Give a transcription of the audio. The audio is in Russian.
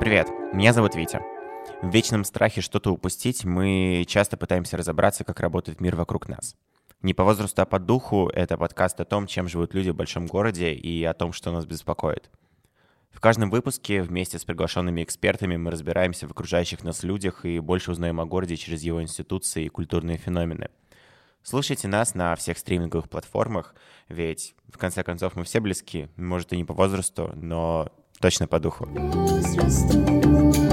Привет, меня зовут Витя. В вечном страхе что-то упустить мы часто пытаемся разобраться, как работает мир вокруг нас. Не по возрасту, а по духу — это подкаст о том, чем живут люди в большом городе и о том, что нас беспокоит. В каждом выпуске вместе с приглашенными экспертами мы разбираемся в окружающих нас людях и больше узнаем о городе через его институции и культурные феномены. Слушайте нас на всех стриминговых платформах, ведь в конце концов мы все близки, может и не по возрасту, но точно по духу. Возрасту.